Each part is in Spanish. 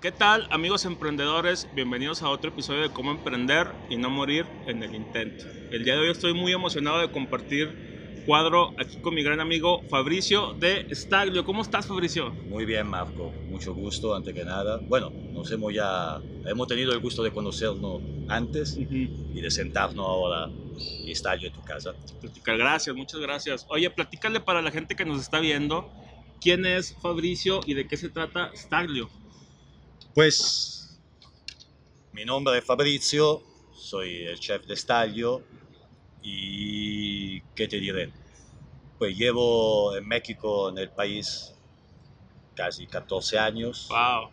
¿Qué tal amigos emprendedores? Bienvenidos a otro episodio de Cómo Emprender y no morir en el intento. El día de hoy estoy muy emocionado de compartir cuadro aquí con mi gran amigo Fabricio de Staglio. ¿Cómo estás Fabricio? Muy bien Marco, mucho gusto ante que nada. Bueno, nos hemos ya, hemos tenido el gusto de conocernos antes y de sentarnos ahora y Staglio en tu casa. Platicar, gracias, muchas gracias. Oye, platícale para la gente que nos está viendo, ¿quién es Fabricio y de qué se trata Staglio? Pues mi nombre es Fabrizio, soy el chef de Staglio y ¿qué te diré? Pues llevo en México, en el país, casi 14 años Wow.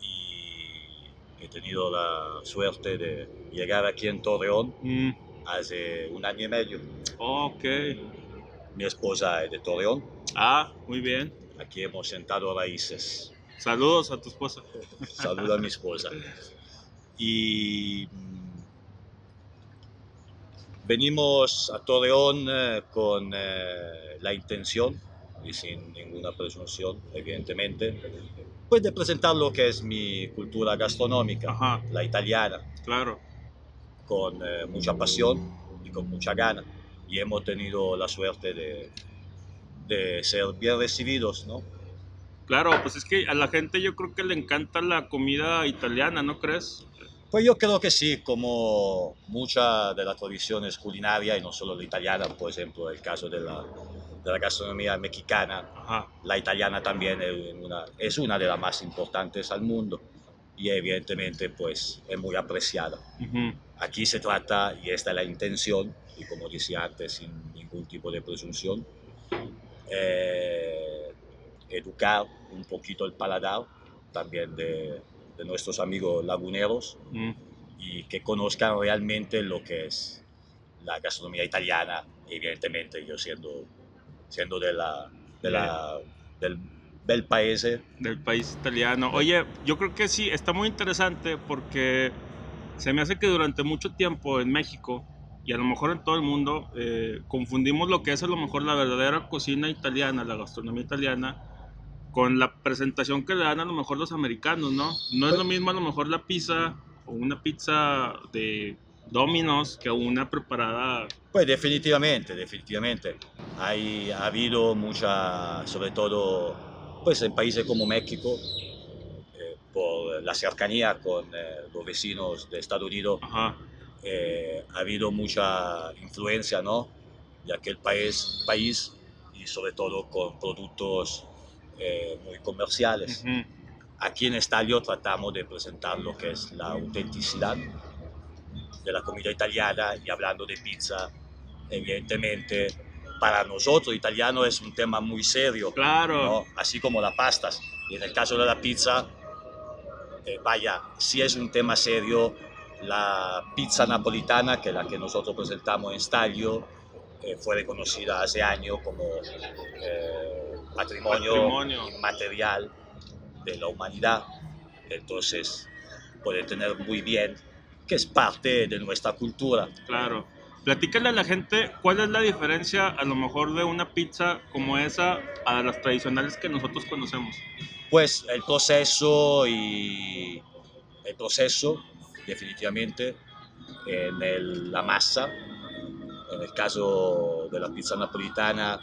y he tenido la suerte de llegar aquí en Torreón Mm, hace un año y medio. ok. Mi esposa es de Torreón, Ah, muy bien. aquí hemos sentado raíces. Saludos a tu esposa. Saludo a mi esposa. Y mm, venimos a Torreón eh, con eh, la intención, y sin ninguna presunción, evidentemente, pues de presentar lo que es mi cultura gastronómica, Ajá, la italiana, claro. con eh, mucha pasión y con mucha gana. Y hemos tenido la suerte de, de ser bien recibidos, ¿no? Claro, pues es que a la gente yo creo que le encanta la comida italiana, ¿no crees? Pues yo creo que sí, como muchas de las tradiciones culinarias, y no solo la italiana, por ejemplo, el caso de la, de la gastronomía mexicana, Ajá, la italiana también es una, es una de las más importantes al mundo y evidentemente pues es muy apreciada. ujú, Aquí se trata, y esta es la intención, y como decía antes, sin ningún tipo de presunción, eh, educar un poquito el paladar también de, de nuestros amigos laguneros mm, y que conozcan realmente lo que es la gastronomía italiana, evidentemente yo siendo, siendo de la, de la, del, del país. eh, del país italiano. Oye, yo creo que sí, está muy interesante porque se me hace que durante mucho tiempo en México y a lo mejor en todo el mundo eh, confundimos lo que es a lo mejor la verdadera cocina italiana, la gastronomía italiana, con la presentación que le dan a lo mejor los americanos, ¿no? No es lo mismo a lo mejor la pizza o una pizza de Domino's que una preparada. Pues definitivamente, definitivamente. Hay, ha habido mucha, sobre todo pues en países como México, eh, por la cercanía con eh, los vecinos de Estados Unidos, eh, ha habido mucha influencia, ¿no? De aquel país, país y sobre todo con productos eh, muy comerciales. ujú, Aquí en Estadio tratamos de presentar lo que es la autenticidad de la comida italiana y hablando de pizza, evidentemente para nosotros italianos es un tema muy serio, Claro. ¿no? así como las pastas. Y en el caso de la pizza, eh, vaya, si es un tema serio, la pizza napolitana, que es la que nosotros presentamos en Staglio, eh, fue reconocida hace años como eh, patrimonio, Patrimonio. inmaterial de la humanidad. Entonces, puede tener muy bien que es parte de nuestra cultura. Claro. Platícale a la gente cuál es la diferencia a lo mejor de una pizza como esa a las tradicionales que nosotros conocemos. Pues el proceso y el proceso, definitivamente, en el- la masa. En el caso de la pizza napolitana,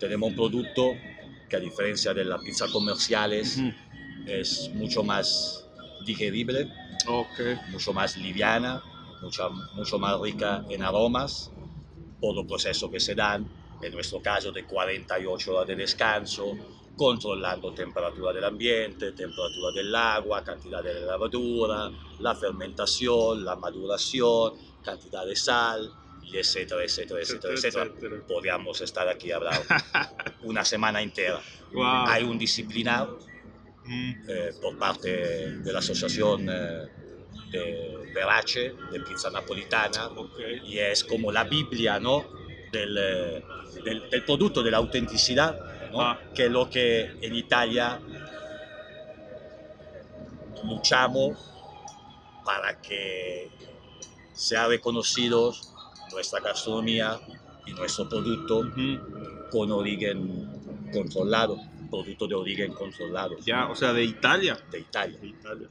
tenemos un producto que a diferencia de las pizzas comerciales Ujú. es mucho más digerible, Ok. mucho más liviana, mucho, mucho más rica en aromas, por los procesos que se dan, en nuestro caso de 48 horas de descanso, controlando temperatura del ambiente, temperatura del agua, cantidad de levadura, la fermentación, la maduración, cantidad de sal, y etcétera, etcétera, etcétera, Etcétera. Podríamos estar aquí hablando una semana entera. Wow. Hay un disciplinado Mm, eh, por parte de la Asociación eh, de Verace, de pizza napolitana, ok. y es como la Biblia ¿no? del, eh, del, del producto, de la autenticidad, ¿no? Ah. que es lo que en Italia luchamos para que sea reconocido nuestra gastronomía y nuestro producto con origen controlado. producto de origen controlado. Ya, o sea, de Italia. De Italia. De Italia.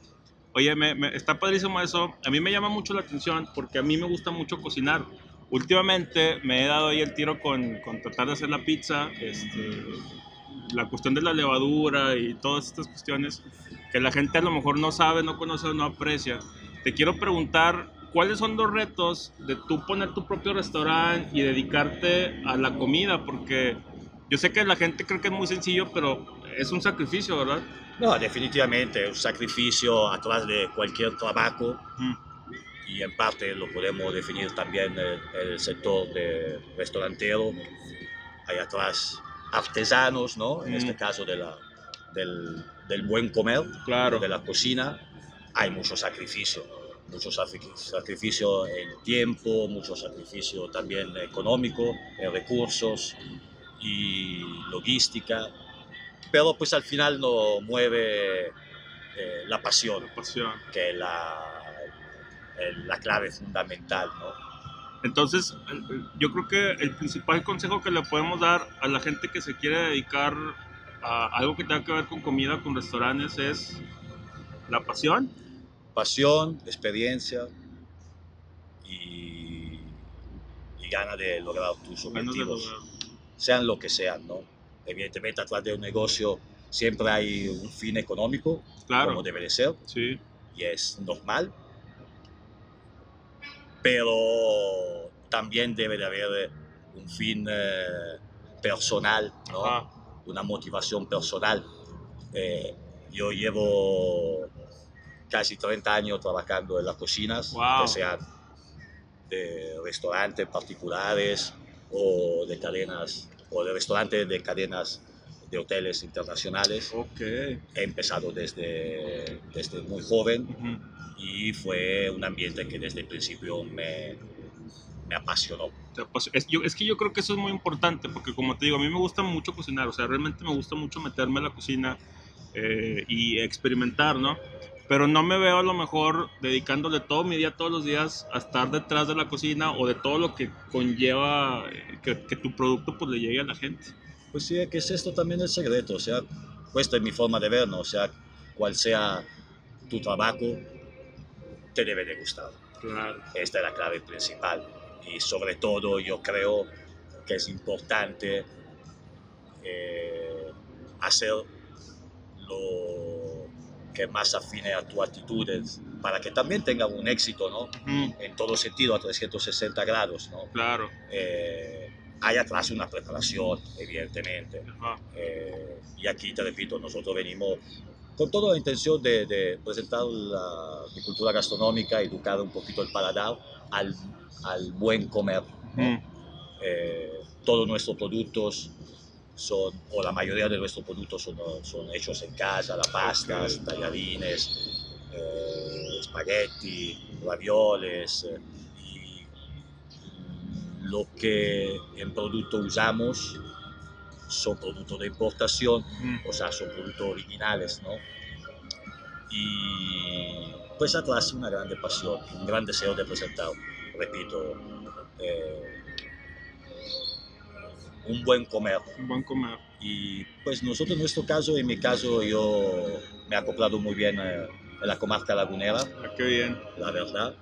Oye, me, me- está padrísimo eso. A mí me llama mucho la atención porque a mí me gusta mucho cocinar. Últimamente me he dado ahí el tiro con, con tratar de hacer la pizza, este, la cuestión de la levadura y todas estas cuestiones que la gente a lo mejor no sabe, no conoce o no aprecia. Te quiero preguntar, ¿cuáles son los retos de tú poner tu propio restaurante y dedicarte a la comida? Porque yo sé que la gente cree que es muy sencillo, pero es un sacrificio, ¿verdad? No, definitivamente, un sacrificio atrás de cualquier trabajo Mm. y en parte lo podemos definir también el, el sector de restaurantero. Hay atrás artesanos, ¿no? En Mm. este caso de la, del, del buen comer, Claro. de la cocina. Hay mucho sacrificio, mucho sacri- sacrificio en tiempo, mucho sacrificio también económico, en recursos y logística. Pero pues al final no mueve eh, la pasión Pasión. que es la, la clave fundamental, ¿no? Entonces, yo creo que el principal consejo que le podemos dar a la gente que se quiere dedicar a algo que tenga que ver con comida, con restaurantes, es la pasión. Pasión, experiencia y, y gana de lograr tus ganas objetivos, sean lo que sean, ¿no? Evidentemente, atrás de un negocio siempre hay un fin económico, Claro, como debe de ser, sí, y es normal, pero también debe de haber un fin eh, personal, ¿no? Ajá. una motivación personal. Eh, yo llevo casi 30 años trabajando en las cocinas, Wow. ya sean de restaurantes particulares o de cadenas, o de restaurantes de cadenas de hoteles internacionales. ok. He empezado desde, desde muy joven Ujú. y fue un ambiente que desde el principio me, me apasionó. Es, yo- es que yo creo que eso es muy importante, porque como te digo, a mí me gusta mucho cocinar, o sea, realmente me gusta mucho meterme a la cocina eh, y experimentar, ¿no? Pero no me veo a lo mejor dedicándole todo mi día, todos los días, a estar detrás de la cocina o de todo lo que conlleva eh, que, que tu producto pues le llegue a la gente. Pues sí, que es esto también el secreto, o sea, esta es mi forma de ver, ¿no? O sea, cual sea tu trabajo, te debe de gustar. Claro. Esta es la clave principal. Y sobre todo yo creo que es importante eh, hacer lo que más afine a tus actitudes para que también tenga un éxito, ¿no? Ujú, En todo sentido, a 360 grados, ¿no? Claro. Eh, hay atrás una preparación, evidentemente. Ajá. Eh, y aquí, te repito, nosotros venimos con toda la intención de, de presentar la, mi cultura gastronómica, educar un poquito el paladar al, al buen comer. ¿no? Ujú. Eh, todos nuestros productos son, o la mayoría de nuestros productos son, son hechos en casa, las pastas, tallarines, eh, espagueti, ravioles, eh, y lo que en producto usamos son productos de importación, Ujú. o sea, son productos originales, ¿no? Y pues atrás una grande pasión, un gran deseo de presentar, repito, eh, un buen comer. Un buen comer. Y pues nosotros en nuestro caso, en mi caso, yo me he acoplado muy bien eh, en la comarca lagunera, Ah, qué bien. la verdad.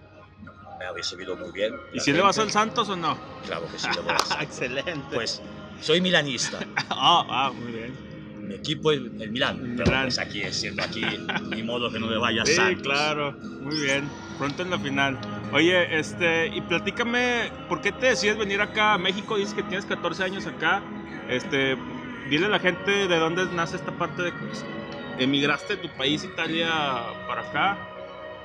Me ha recibido muy bien. ¿Y si le vas al gente. Santos o no? Claro que sí, le voy Santos. Excelente. Pues soy milanista. Ah, ah, muy bien. Mi equipo es el Milán. El Pero Milán. pues aquí, siendo aquí, ni modo que no me vaya a Sí, Santos. claro, muy bien. Pronto en la final. Oye, este, y platícame, ¿por qué te decides venir acá a México? Dices que tienes 14 años acá. Este, dile a la gente de dónde nace esta parte de que emigraste de tu país, Italia, para acá.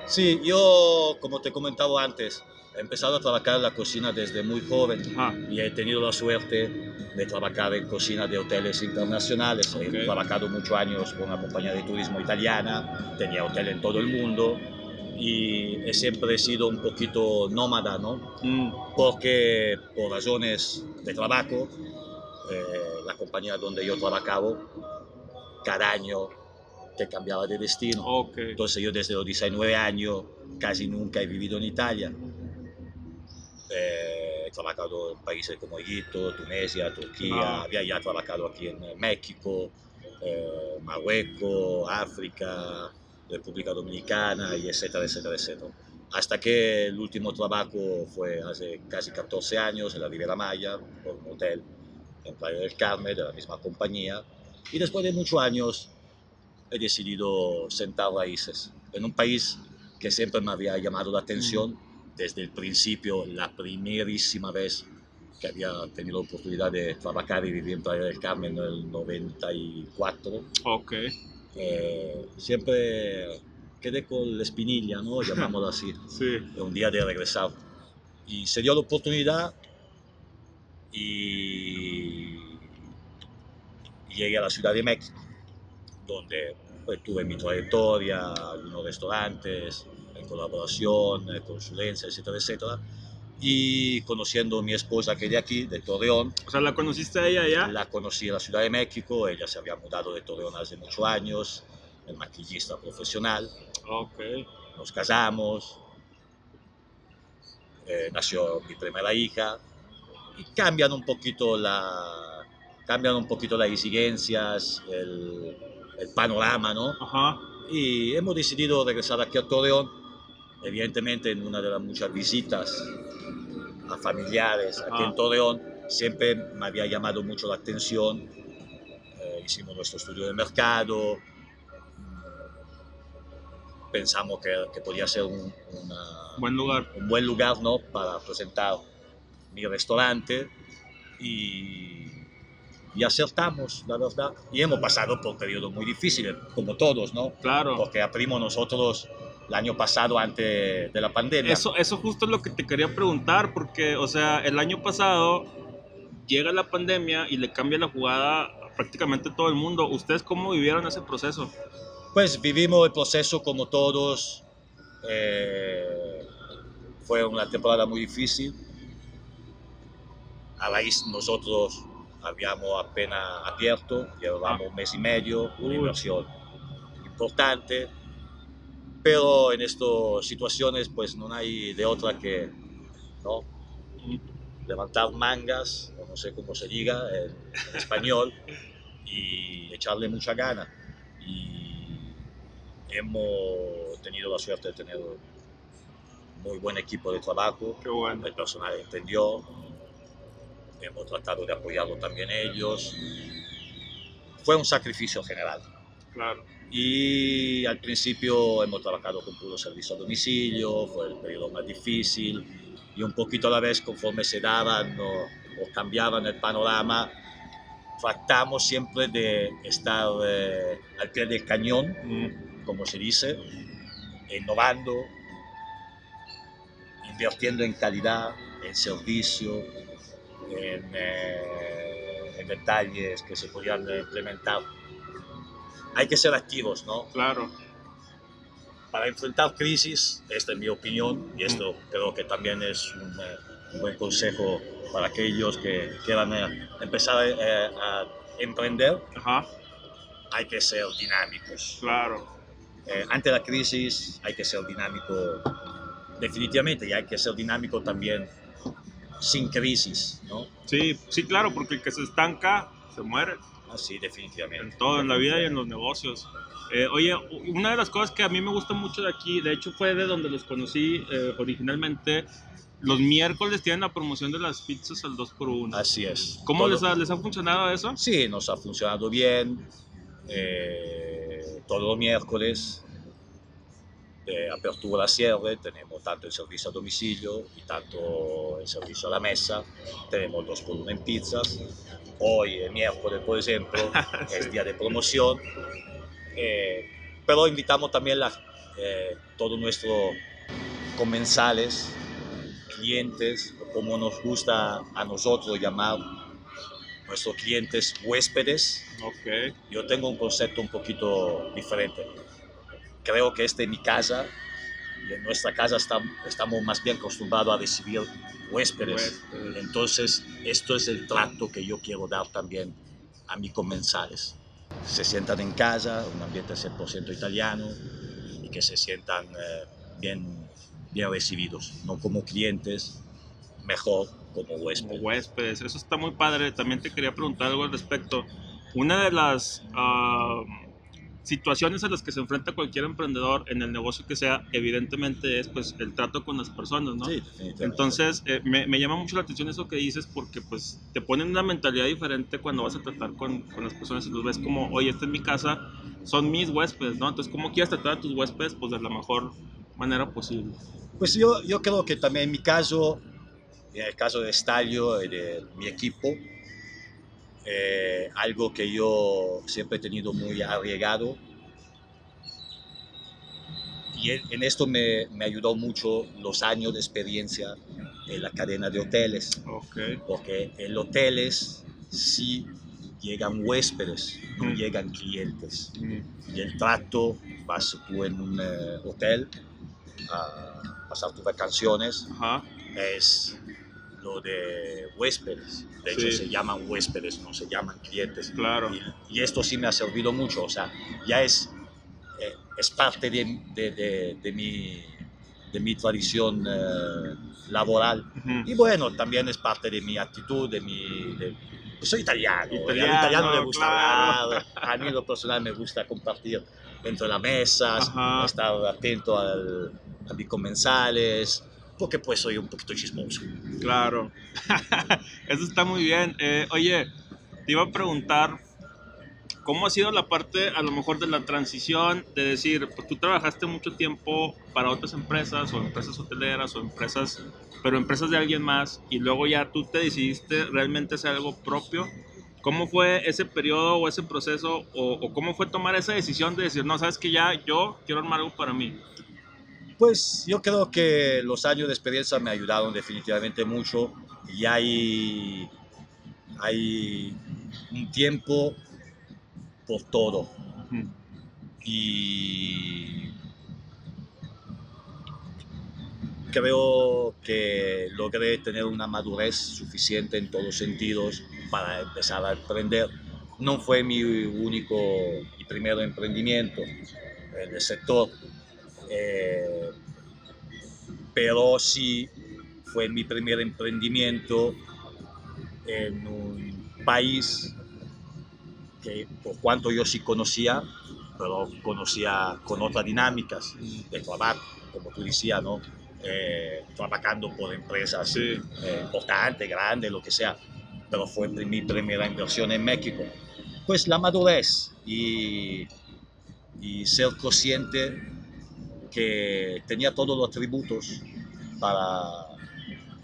Sí, yo, como te he comentado antes, he empezado a trabajar en la cocina desde muy joven. Ajá, y he tenido la suerte de trabajar en cocina de hoteles internacionales. Ok. He trabajado muchos años con una compañía de turismo italiana, tenía hotel en todo el mundo y he siempre sido un poquito nómada, ¿no? Mm, Porque por razones de trabajo, eh, la compañía donde yo trabajaba, cada año te cambiaba de destino. ok. Entonces yo desde los 19 años casi nunca he vivido en Italia. Eh, he trabajado en países como Egipto, Tunisia, Turquía, Ah. había ya trabajado aquí en México eh, Marruecos, África, República Dominicana, y etcétera, etcétera, etcétera. Hasta que el último trabajo fue hace casi 14 años en la Riviera Maya, por un hotel en Playa del Carmen, de la misma compañía. Y después de muchos años he decidido sentar raíces en un país que siempre me había llamado la atención desde el principio, la primerísima vez que había tenido la oportunidad de trabajar y vivir en Playa del Carmen en el 94. Ok. Eh, siempre quedé con la espinilla, ¿no? Llamámoslo así. Sí. Un día de regresar. Y se dio la oportunidad y llegué a la Ciudad de México, donde pues, tuve mi trayectoria, algunos restaurantes, en colaboración, eh, consulencia, etcétera, etcétera. Y conociendo a mi esposa que es de aquí, de Torreón. O sea, ¿la conociste a ella ya? La conocí en la Ciudad de México, ella se había mudado de Torreón hace muchos años, el maquillista profesional. Ok. Nos casamos, eh, nació mi primera hija y cambian un poquito la cambian un poquito las exigencias, el, el panorama, ¿no? Ajá. Y hemos decidido regresar aquí a Torreón, evidentemente en una de las muchas visitas a familiares aquí Ajá. en Torreón, siempre me había llamado mucho la atención, eh, hicimos nuestro estudio de mercado, mm, pensamos que, que podía ser un, una- Buen lugar. un buen lugar ¿no? para presentar mi restaurante y, y acertamos, la verdad. Y hemos pasado por periodos muy difíciles, como todos, ¿no? Claro. Porque abrimos nosotros el año pasado antes de la pandemia. Eso, eso justo es lo que te quería preguntar, porque, o sea, el año pasado llega la pandemia y le cambia la jugada a prácticamente todo el mundo. ¿Ustedes cómo vivieron ese proceso? Pues vivimos el proceso como todos. eh, fue una temporada muy difícil. A raíz nosotros habíamos apenas abierto, llevábamos un mes y medio, una inversión importante. Pero en estas situaciones pues no hay de otra que ¿no? levantar mangas, o no sé cómo se diga en, en español, y echarle mucha gana. Y hemos tenido la suerte de tener un muy buen equipo de trabajo, bueno. el personal entendió, hemos tratado de apoyarlo también ellos. Fue un sacrificio general. Claro. Y al principio hemos trabajado con puro servicio a domicilio, fue el periodo más difícil y un poquito a la vez conforme se daban o, o cambiaban el panorama, tratamos siempre de estar eh, al pie del cañón, Mm, como se dice, innovando, invirtiendo en calidad, en servicio, en, eh, en detalles que se podían implementar. Hay que ser activos, ¿no? claro. Para enfrentar crisis, esta es mi opinión, y esto creo que también es un, eh, un buen consejo para aquellos que quieran eh, empezar eh, a emprender, Ajá. hay que ser dinámicos. Claro. Eh, ante la crisis hay que ser dinámico definitivamente y hay que ser dinámico también sin crisis, ¿no? Sí, sí, claro, porque el que se estanca se muere. Así, definitivamente. En todo, en la vida y en los negocios. Eh, oye, una de las cosas que a mí me gusta mucho de aquí, de hecho fue de donde los conocí eh, originalmente, los miércoles tienen la promoción de las pizzas al 2x1. Así es. ¿Cómo les ha, les ha funcionado eso? Sí, nos ha funcionado bien. Eh, todos los miércoles de apertura a cierre tenemos tanto el servicio a domicilio y tanto el servicio a la mesa. Tenemos dos por uno en pizzas. Hoy, el miércoles, por ejemplo, es día de promoción. Eh, pero invitamos también a todos nuestros comensales, clientes, como nos gusta a nosotros llamar nuestros clientes huéspedes. Ok. Yo tengo un concepto un poquito diferente. Creo que esta es mi casa en nuestra casa está- estamos más bien acostumbrados a recibir huéspedes. Huéspedes. Entonces, esto es el trato que yo quiero dar también a mis comensales. Se sientan en casa, un ambiente 100% italiano y que se sientan eh, bien, bien recibidos, no como clientes, mejor como Como huéspedes. huéspedes. Eso está muy padre. También te quería preguntar algo al respecto. una de las ah, situaciones a las que se enfrenta cualquier emprendedor en el negocio que sea, evidentemente es pues el trato con las personas, ¿no? Sí. Entonces, eh, me, me llama mucho la atención eso que dices porque pues te ponen una mentalidad diferente cuando vas a tratar con, con las personas y los ves como, oye, esta es mi casa, son mis huéspedes, ¿no? Entonces, ¿cómo quieres tratar a tus huéspedes? Pues de la mejor manera posible. Pues yo, yo creo que también en mi caso, en el caso de Stalio y de mi equipo, eh, algo que yo siempre he tenido muy arriesgado y en esto me, me ayudó mucho los años de experiencia en la cadena de hoteles, Ok. porque en hoteles sí llegan huéspedes, no Mm. llegan clientes. Mm, Y el trato, vas tú en un eh, hotel a pasar tus vacaciones, Ajá. es lo de huéspedes. De hecho, Sí. se llaman huéspedes, no se llaman clientes. Claro. Y, y esto sí me ha servido mucho. O sea, ya es, eh, es parte de, de, de- de mi, de mi tradición eh, laboral. Ujú. Y bueno, también es parte de mi actitud, de mi... pues soy italiano, al Italiano, italiano le gusta claro. hablar, a mí lo personal me gusta compartir dentro de la mesa, Ajá. estar atento al, a mis comensales, porque pues soy un poquito chismoso. Claro. Eso está muy bien. Eh, oye, te iba a preguntar, ¿cómo ha sido la parte a lo mejor de la transición de decir, pues tú trabajaste mucho tiempo para otras empresas o empresas hoteleras o empresas, pero empresas de alguien más y luego ya tú te decidiste realmente hacer algo propio? ¿Cómo fue ese periodo o ese proceso o, o cómo fue tomar esa decisión de decir, no, sabes que ya yo quiero armar algo para mí? Pues yo creo que los años de experiencia me ayudaron definitivamente mucho y hay, hay un tiempo por todo. Y creo que logré tener una madurez suficiente en todos sentidos para empezar a emprender. No fue mi único y primero emprendimiento en el sector, eh, pero sí fue mi primer emprendimiento en un país que por cuanto yo sí conocía, pero conocía con otras dinámicas de trabajo, como tú decías, ¿no? Eh, trabajando por empresas Sí. eh, importantes, grandes, lo que sea, pero fue mi primera inversión en México. Pues la madurez y, y ser consciente que tenía todos los atributos para,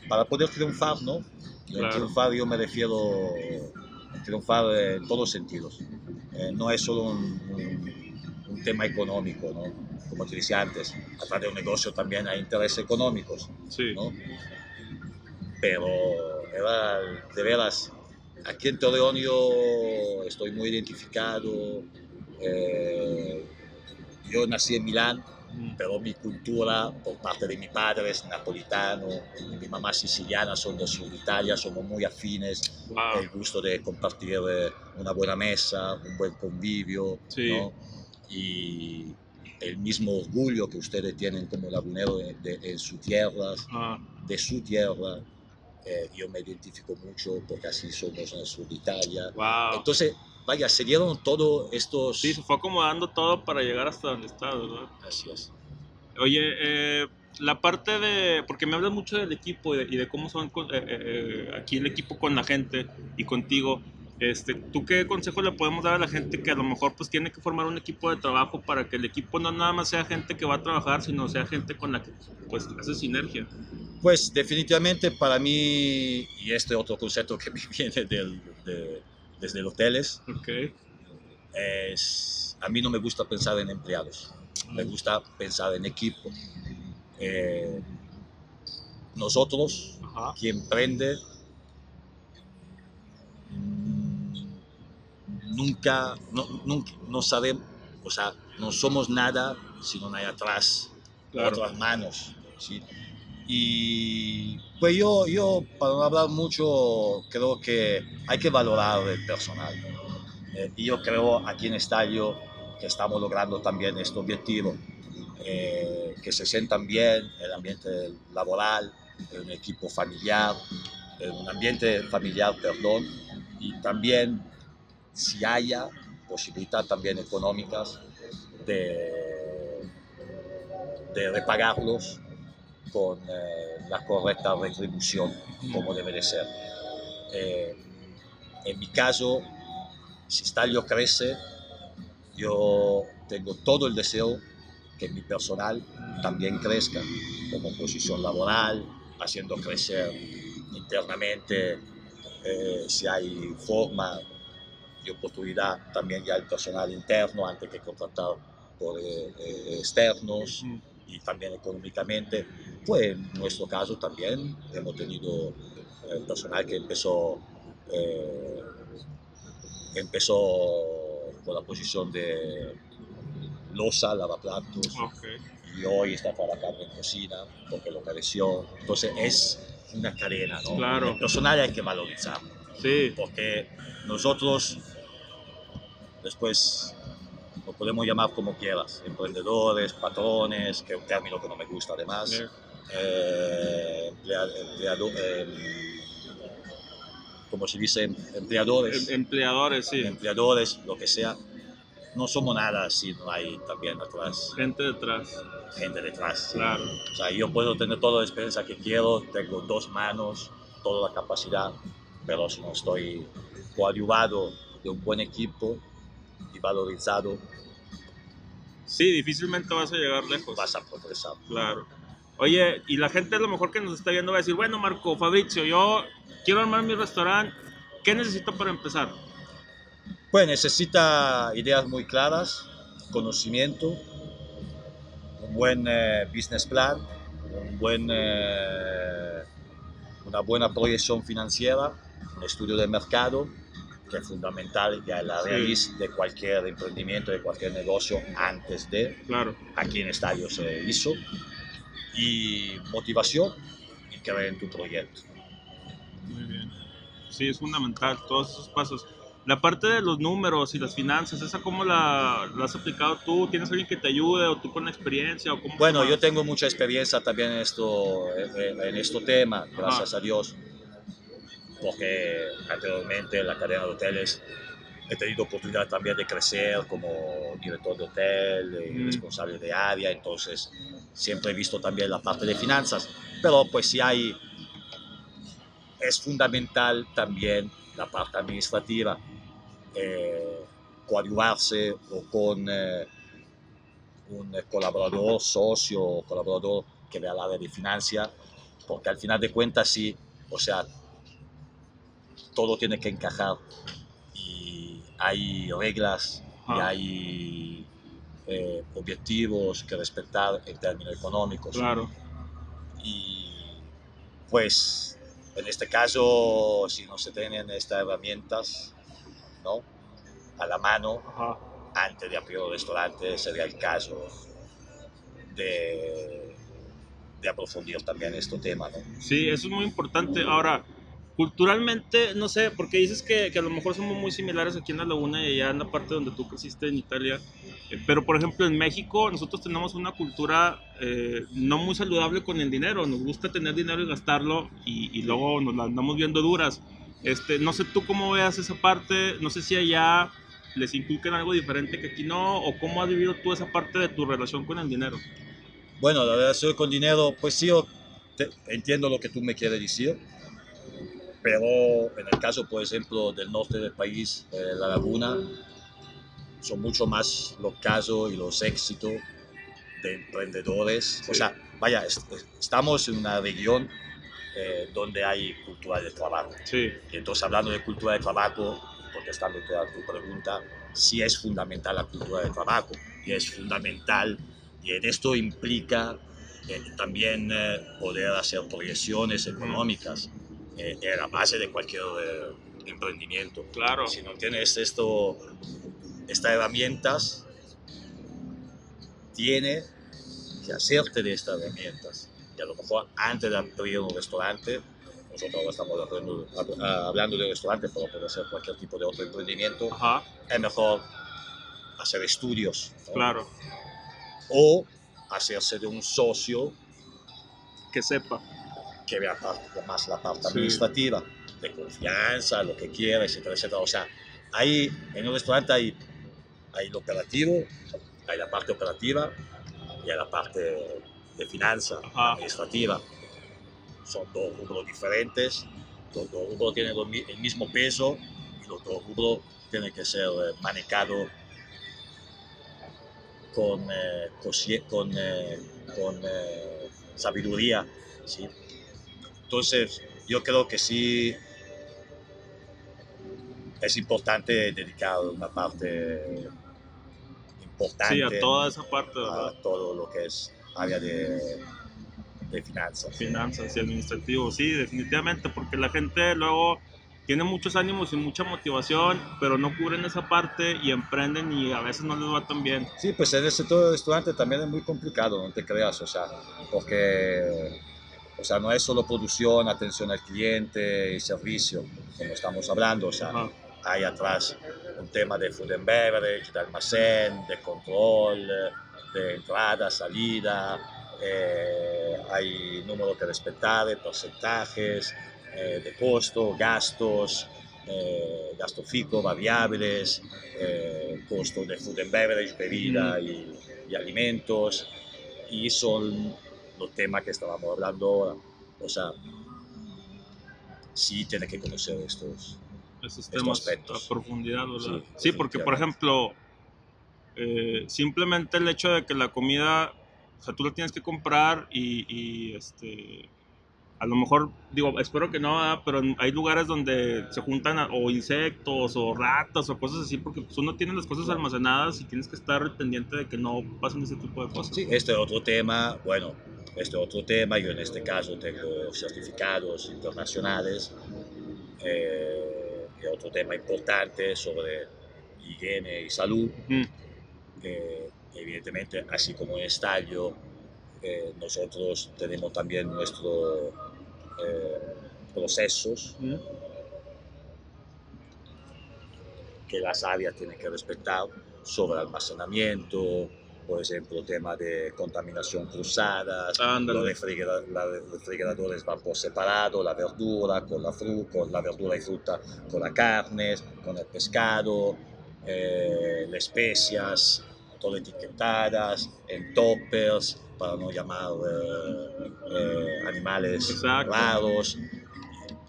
para poder triunfar, ¿no? Y en Claro. triunfar yo me refiero a triunfar en todos sentidos. Eh, no es solo un, un- un tema económico, ¿no? Como te decía antes, atrás de un negocio también hay intereses económicos, Sí. ¿no? Pero era de veras, aquí en Torreón yo estoy muy identificado. eh, yo nací en Milán, pero mi cultura por parte de mi padre es napolitano, mi mamá siciliana, son del sur de Italia, somos muy afines, Wow. el gusto de compartir eh, una buena mesa, un buen convivio, Sí. ¿no? y el mismo orgullo que ustedes tienen como lagunero de- de- en su tierra, Ah, de su tierra, eh, yo me identifico mucho porque así somos en el sur de Italia. wow. Entonces, vaya, se dieron todos estos... Sí, se fue acomodando todo para llegar hasta donde está, ¿verdad? Así es. Oye, eh, la parte de, porque me hablas mucho del equipo y de, y de cómo son con- eh, eh, eh, aquí el equipo con la gente y contigo. Este, ¿Tú qué consejo le podemos dar a la gente que a lo mejor pues tiene que formar un equipo de trabajo para que el equipo no nada más sea gente que va a trabajar, sino sea gente con la que pues hace sinergia? Pues definitivamente para mí, y este otro concepto que me viene del, de- desde los hoteles, es, a mí no me gusta pensar en empleados, me gusta pensar en equipo. Eh, nosotros, Ajá. quien emprende, mm, nunca, no, nunca, no sabemos, o sea, no somos nada si no hay atrás Claro. otras manos. ¿sí? Y pues yo, yo, para no hablar mucho, creo que hay que valorar el personal. Eh, y yo creo aquí en Estadio que estamos logrando también este objetivo, eh, que se sientan bien el ambiente laboral, un equipo familiar, un ambiente familiar, perdón, y también si haya posibilidad también económicas de, de repagarlos con eh, la correcta retribución, como debe de ser. Eh, en mi caso, si Stalio crece, yo tengo todo el deseo que mi personal también crezca como posición laboral, haciendo crecer internamente eh, si hay forma y oportunidad también ya el personal interno antes que contratar por eh, eh, externos y también económicamente. Pues en nuestro caso también hemos tenido el personal que empezó, empezó con la posición de losa, lavaplatos. Y hoy está trabajando en cocina porque lo mereció. Entonces es una cadena, ¿no? Claro. El personal hay que valorizarlo. Sí. Porque nosotros después podemos llamar como quieras, emprendedores, patrones, que es un término que no me gusta además, eh, empleado, em, como se dice, empleadores. Em, empleadores, sí. Empleadores, lo que sea. No somos nada si no hay también atrás. Gente detrás. Gente detrás. Claro. O sea, yo puedo tener toda la experiencia que quiero, tengo dos manos, toda la capacidad, pero si no estoy coadyuvado de un buen equipo y valorizado, Sí, difícilmente vas a llegar lejos. vas a progresar. Claro. Oye, y la gente a lo mejor que nos está viendo va a decir, bueno, Marco, Fabricio, yo quiero armar mi restaurante, ¿qué necesito para empezar? Pues necesita ideas muy claras, conocimiento, un buen eh, business plan, un buen, eh, una buena proyección financiera, un estudio de mercado, que es fundamental ya la Sí. raíz de cualquier emprendimiento, de cualquier negocio antes de, Claro. aquí en Estadio se hizo, y motivación y creer en tu proyecto. Muy bien. Sí, es fundamental, todos esos pasos. La parte de los números y las finanzas, ¿esa cómo la, la has aplicado tú? ¿Tienes alguien que te ayude o tú con la experiencia? O cómo Bueno, yo tengo mucha experiencia también en esto, en, en este tema, gracias a Dios, porque anteriormente en la cadena de hoteles he tenido oportunidad también de crecer como director de hotel, y Mm. responsable de área, entonces siempre he visto también la parte de finanzas, pero pues si hay, es fundamental también la parte administrativa, eh, coadyuvarse o con... eh, un colaborador, socio o colaborador que vea la área de financia, porque al final de cuentas sí, o sea, todo tiene que encajar y hay reglas y Ajá. hay eh, objetivos que respetar en términos económicos. Claro. Y pues en este caso, si no se tienen estas herramientas, ¿no? A la mano, Ajá. antes de abrir un restaurante sería el caso de, de aprofundir también este tema, ¿no? Sí, eso es muy importante. Ahora, culturalmente, no sé, porque dices que, que a lo mejor somos muy similares aquí en la laguna y allá en la parte donde tú creciste en Italia. Eh, Pero, por ejemplo, en México nosotros tenemos una cultura eh, no muy saludable con el dinero. Nos gusta tener dinero y gastarlo y, y luego nos la andamos viendo duras. Este, no sé tú cómo veas esa parte, no sé si allá les inculcan algo diferente que aquí no, o cómo has vivido tú esa parte de tu relación con el dinero. Bueno, la relación con dinero, pues sí, entiendo lo que tú me quieres decir, pero en el caso, por ejemplo, del norte del país, eh, La Laguna, son mucho más los casos y los éxitos de emprendedores. O Sí. sea, vaya, est- estamos en una región eh, donde hay cultura de trabajo. Sí, Y entonces, hablando de cultura de trabajo, contestando toda tu pregunta, sí es fundamental la cultura de trabajo y es fundamental, y en esto implica eh, también eh, poder hacer proyecciones económicas eh, en la base de cualquier eh, emprendimiento. claro. Si no tienes esto, estas herramientas, tiene que hacerte de estas herramientas. Y a lo mejor antes de abrir un restaurante, nosotros estamos hablando, hab- hablando de restaurante, pero puede ser cualquier tipo de otro emprendimiento, Ajá, es mejor hacer estudios. ¿no? claro. O hacerse de un socio Que sepa. Que vea parte- más la parte Sí. administrativa, de confianza, lo que quiera, etcétera, etcétera. O sea, ahí en un restaurante hay, hay lo operativo, hay la parte operativa y hay la parte de finanza, Ajá. administrativa. Son dos rubros diferentes, los dos rubros tienen el mismo peso y los dos rubros tienen que ser eh, manejados con, eh, con, eh, con eh, sabiduría. ¿sí? Entonces, yo creo que sí es importante dedicar una parte importante Sí, a toda esa parte, ¿verdad? a todo lo que es área de, de finanzas. finanzas y administrativo, sí, definitivamente, porque la gente luego tiene muchos ánimos y mucha motivación, pero no cubren esa parte y emprenden y a veces no les va tan bien. Sí, pues en el sector del restaurante también es muy complicado, no te creas, o sea, porque o sea, no es solo producción, atención al cliente y servicio, como estamos hablando, o sea, Ajá. hay atrás un tema de food and beverage, de almacén, de control, de entrada, salida, eh, hay número que respetar, porcentajes eh, de costo, gastos, eh, gasto fijo, variables, eh, costo de food and beverage, bebida y, y alimentos, y son los temas que estábamos hablando ahora. O sea, sí tiene que conocer estos, Estos temas aspectos. a profundidad, ¿verdad? Sí, Sí, porque por ejemplo, eh, simplemente el hecho de que la comida, o sea, tú la tienes que comprar y, y, este, a lo mejor, digo, espero que no, ¿verdad? pero hay lugares donde se juntan a- o insectos o ratas o cosas así, porque pues, uno tiene las cosas almacenadas y tienes que estar pendiente de que no pasen ese tipo de cosas. Sí, este otro tema, bueno, este otro tema, yo en este caso tengo certificados internacionales, eh, y otro tema importante sobre higiene y salud, eh, evidentemente, así como en estadio, eh, nosotros tenemos también nuestros eh, procesos que las áreas tienen que respetar sobre almacenamiento, por ejemplo, tema de contaminación cruzada, los refrigera- los refrigeradores van por separado, la verdura con la fruta, con la verdura y fruta con la carne, con el pescado, eh, las especias, todo etiquetadas, en toppers, para no llamar eh, eh, animales Exacto. raros,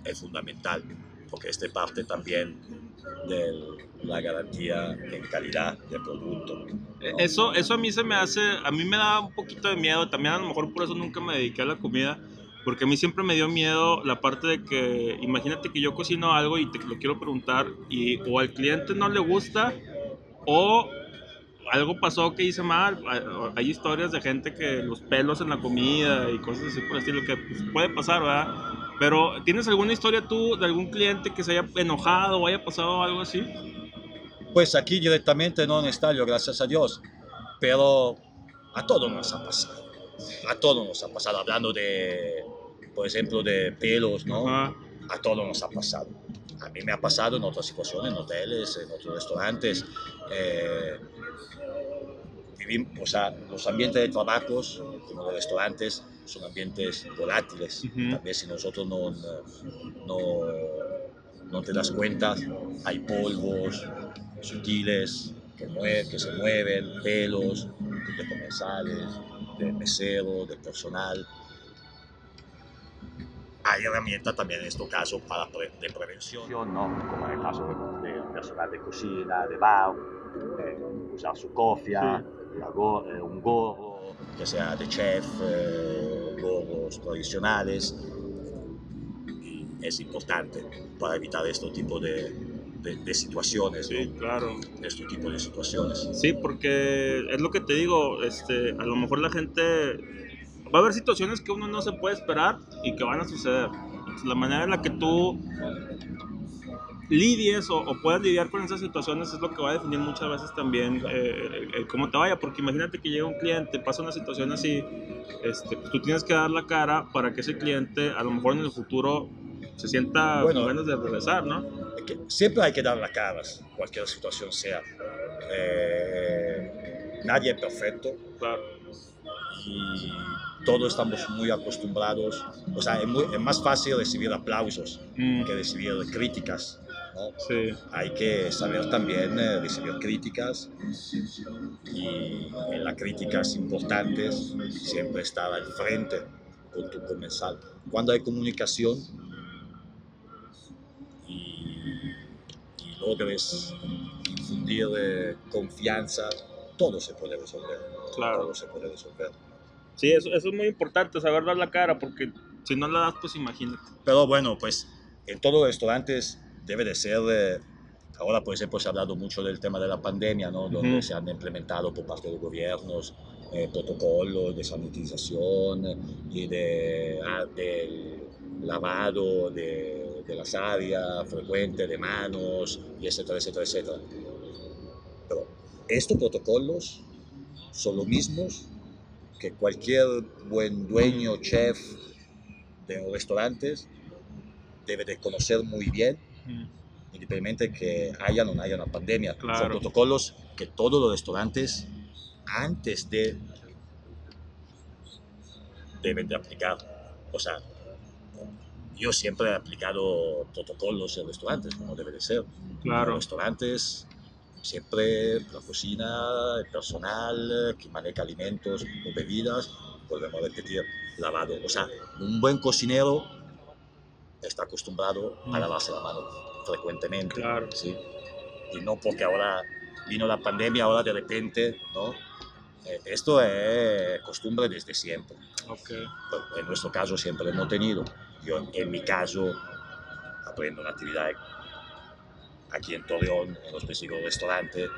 es fundamental, porque este parte también de la garantía en calidad del producto. ¿no? Eso, eso a mí se me hace, a mí me da un poquito de miedo, también a lo mejor por eso nunca me dediqué a la comida, porque a mí siempre me dio miedo la parte de que, imagínate que yo cocino algo y te lo quiero preguntar y o al cliente no le gusta o algo pasó que hice mal. Hay historias de gente que los pelos en la comida y cosas así por el estilo que pues, puede pasar, ¿verdad? Pero ¿tienes alguna historia tú de algún cliente que se haya enojado o haya pasado algo así? Pues aquí directamente no en estadio, gracias a Dios, pero a todos nos ha pasado. A todos nos ha pasado, hablando de, por ejemplo, de pelos, ¿no? A todos nos ha pasado. A mí me ha pasado en otras situaciones, en hoteles, en otros restaurantes. eh, vivim- o sea, los ambientes de trabajos, como los restaurantes, son ambientes volátiles. También si nosotros no, no, no te das cuenta, hay polvos sutiles que, mue- que se mueven, pelos de comensales, de mesero, de personal. Hay herramientas también en este caso para pre- de prevención, ¿no? como en el caso de- del personal de cocina, de bar, eh, usar su cofia, la go- eh, un gorro que sea de chef, eh, tradicionales. Y es importante para evitar este tipo de, de- de situaciones, Sí, ¿no? claro. este tipo de situaciones. Sí, porque es lo que te digo, este, a lo mejor la gente va a haber situaciones que uno no se puede esperar y que van a suceder. Entonces, la manera en la que tú lidies o, o puedas lidiar con esas situaciones es lo que va a definir muchas veces también eh, el- el cómo te vaya, porque imagínate que llega un cliente, pasa una situación así, este, pues tú tienes que dar la cara para que ese cliente a lo mejor en el futuro se sienta Bueno. con ganas de regresar, ¿no? que siempre hay que dar la cara, cualquier situación sea. Eh, nadie es perfecto Claro. y todos estamos muy acostumbrados. O sea, es, muy- es más fácil recibir aplausos Mm, que recibir críticas. ¿No? Sí. Hay que saber también eh, recibir críticas y en las críticas importantes siempre estar al frente con tu comensal. Cuando hay comunicación y, y logres infundir eh, confianza, todo se puede resolver. Claro. Todo se puede resolver. Sí, eso, eso es muy importante, saber dar la cara, porque si no la das, pues imagínate. Pero bueno, pues en todos los restaurantes debe de ser, eh, ahora por ejemplo se ha hablado mucho del tema de la pandemia, ¿no? donde Ujú. se han implementado por parte de los gobiernos eh, protocolos de sanitización y de, ah, del lavado de, de las áreas frecuente de manos, y etcétera, etcétera, etcétera. Pero estos protocolos son los mismos que cualquier buen dueño, chef de los restaurantes debe de conocer muy bien, independientemente que haya o no haya una pandemia. Son Claro. protocolos que todos los restaurantes antes de deben de aplicar. O sea, yo siempre he aplicado protocolos en restaurantes, como debe de ser. Claro. los restaurantes siempre la cocina, el personal que maneja alimentos o bebidas, volvemos a repetir, lavado. O sea, un buen cocinero está acostumbrado a Mm. lavarse la mano frecuentemente. Claro. ¿sí? Y no porque ahora vino la pandemia, ahora de repente, ¿no? Eh, esto es costumbre desde siempre. Ok. En nuestro caso siempre hemos tenido. Yo en mi caso aprendo una actividad aquí en Torreón, en los principales restaurantes,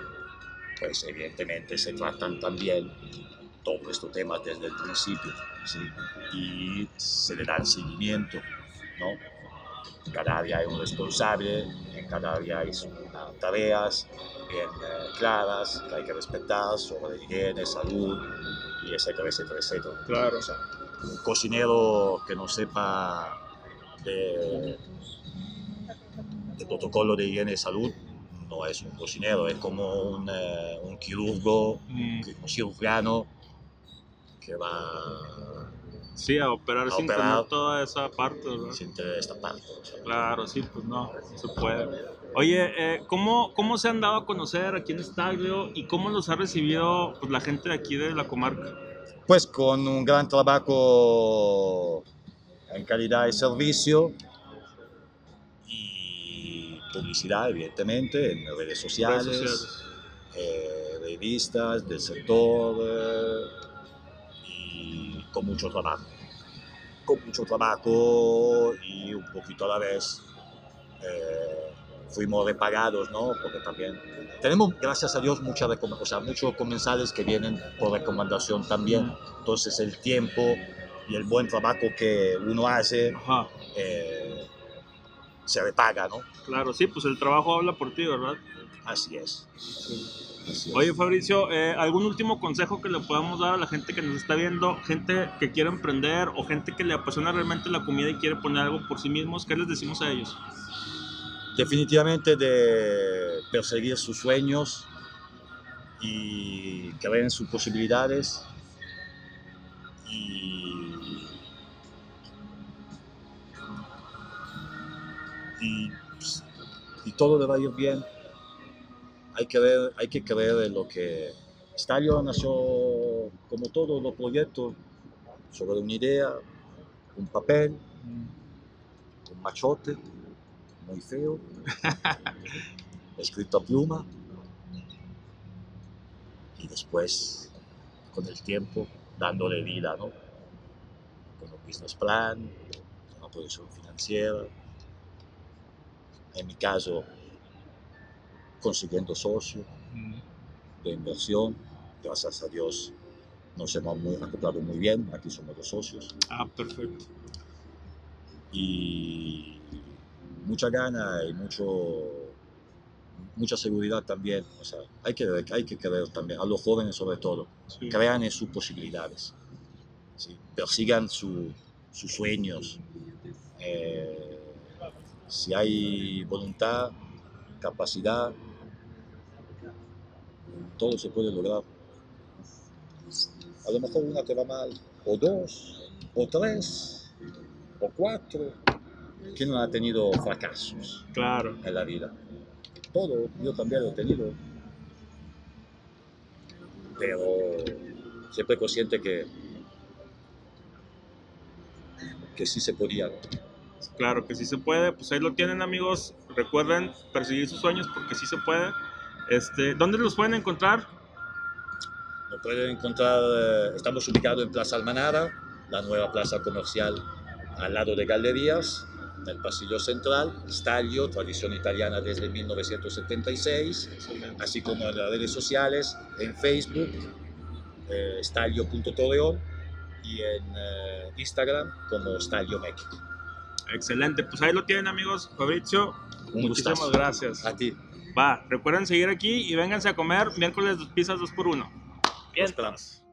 pues evidentemente se tratan también todos estos temas desde el principio ¿sí? y se le dan seguimiento. ¿no? Cada área hay un responsable, en cada área hay tareas bien eh, claras que hay que respetar sobre higiene, salud y etcétera, etcétera, etcétera. Claro. O sea, un cocinero que no sepa de, de protocolo de higiene y salud no es un cocinero, es como un, eh, un quirurgo, Mm, un cirujano que va Sí, a operar A sin tener toda esa parte, ¿verdad? sin tener esta parte. o sea, Claro, sí, pues no, se puede. Oye, eh, ¿cómo, ¿cómo se han dado a conocer aquí en Estaglio y cómo los ha recibido pues, la gente de aquí de la comarca? Pues con un gran trabajo en calidad de servicio y publicidad, evidentemente, en redes sociales, Redes sociales. eh, revistas del sector eh, y con mucho trabajo. Con mucho trabajo y un poquito a la vez eh, fuimos repagados, ¿no? Porque también tenemos, gracias a Dios, mucha o sea, muchos comensales que vienen por recomendación también. Entonces el tiempo y el buen trabajo que uno hace eh, se repaga, ¿no? claro, sí, pues el trabajo habla por ti, ¿verdad? Así es. Así es. Oye, Fabricio, eh, ¿algún último consejo que le podamos dar a la gente que nos está viendo? Gente que quiere emprender o gente que le apasiona realmente la comida y quiere poner algo por sí mismos, ¿qué les decimos a ellos? definitivamente de perseguir sus sueños y creer en sus posibilidades y, y, pues, y todo le va a ir bien. Hay que, ver, hay que creer en lo que Stalio nació como todos los proyectos sobre una idea, un papel, un machote muy feo, escrito a pluma, y después, con el tiempo, dándole vida, ¿no? Con un business plan, una posición financiera, en mi caso, consiguiendo socios de inversión, gracias a Dios nos hemos muy, acoplado muy bien, aquí somos los socios, Ah, perfecto. y mucha gana y mucho mucha seguridad también. O sea hay que hay que creer también a los jóvenes sobre todo. Sí. crean en sus posibilidades ¿sí? persigan su- sus sueños. Eh, si hay voluntad capacidad todo se puede lograr a lo mejor una te va mal o dos o tres o cuatro ¿Quién no ha tenido fracasos Claro. en la vida? Todo, yo también lo he tenido. Pero siempre consciente que, que sí se podía. Claro que sí se puede. Pues ahí lo tienen, amigos. Recuerden perseguir sus sueños porque sí se puede. Este, ¿Dónde los pueden encontrar? Nos pueden encontrar, eh, estamos ubicados en Plaza Almanara, la nueva plaza comercial al lado de Galerías, en el pasillo central, Staglio, tradición italiana desde 1976, así como en las redes sociales, en Facebook, eh, y en eh, Instagram como Staglio México. Excelente. Pues ahí lo tienen, amigos. Fabrizio, Un muchísimas gustazo. gracias. A ti. Va, recuerden seguir aquí y vénganse a comer miércoles pizzas 2x1. Los esperamos.